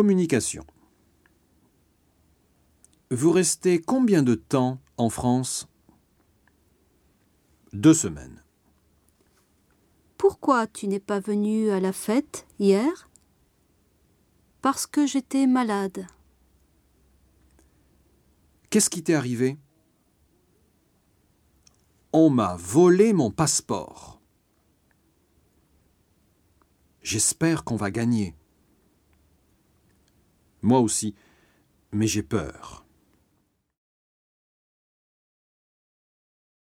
Communication. Vous restez combien de temps en France? Deux semaines. Pourquoi tu n'es pas venu à la fête hier? Parce que j'étais malade. Qu'est-ce qui t'est arrivé? On m'a volé mon passeport. J'espère qu'on va gagner. Moi aussi, mais j'ai peur.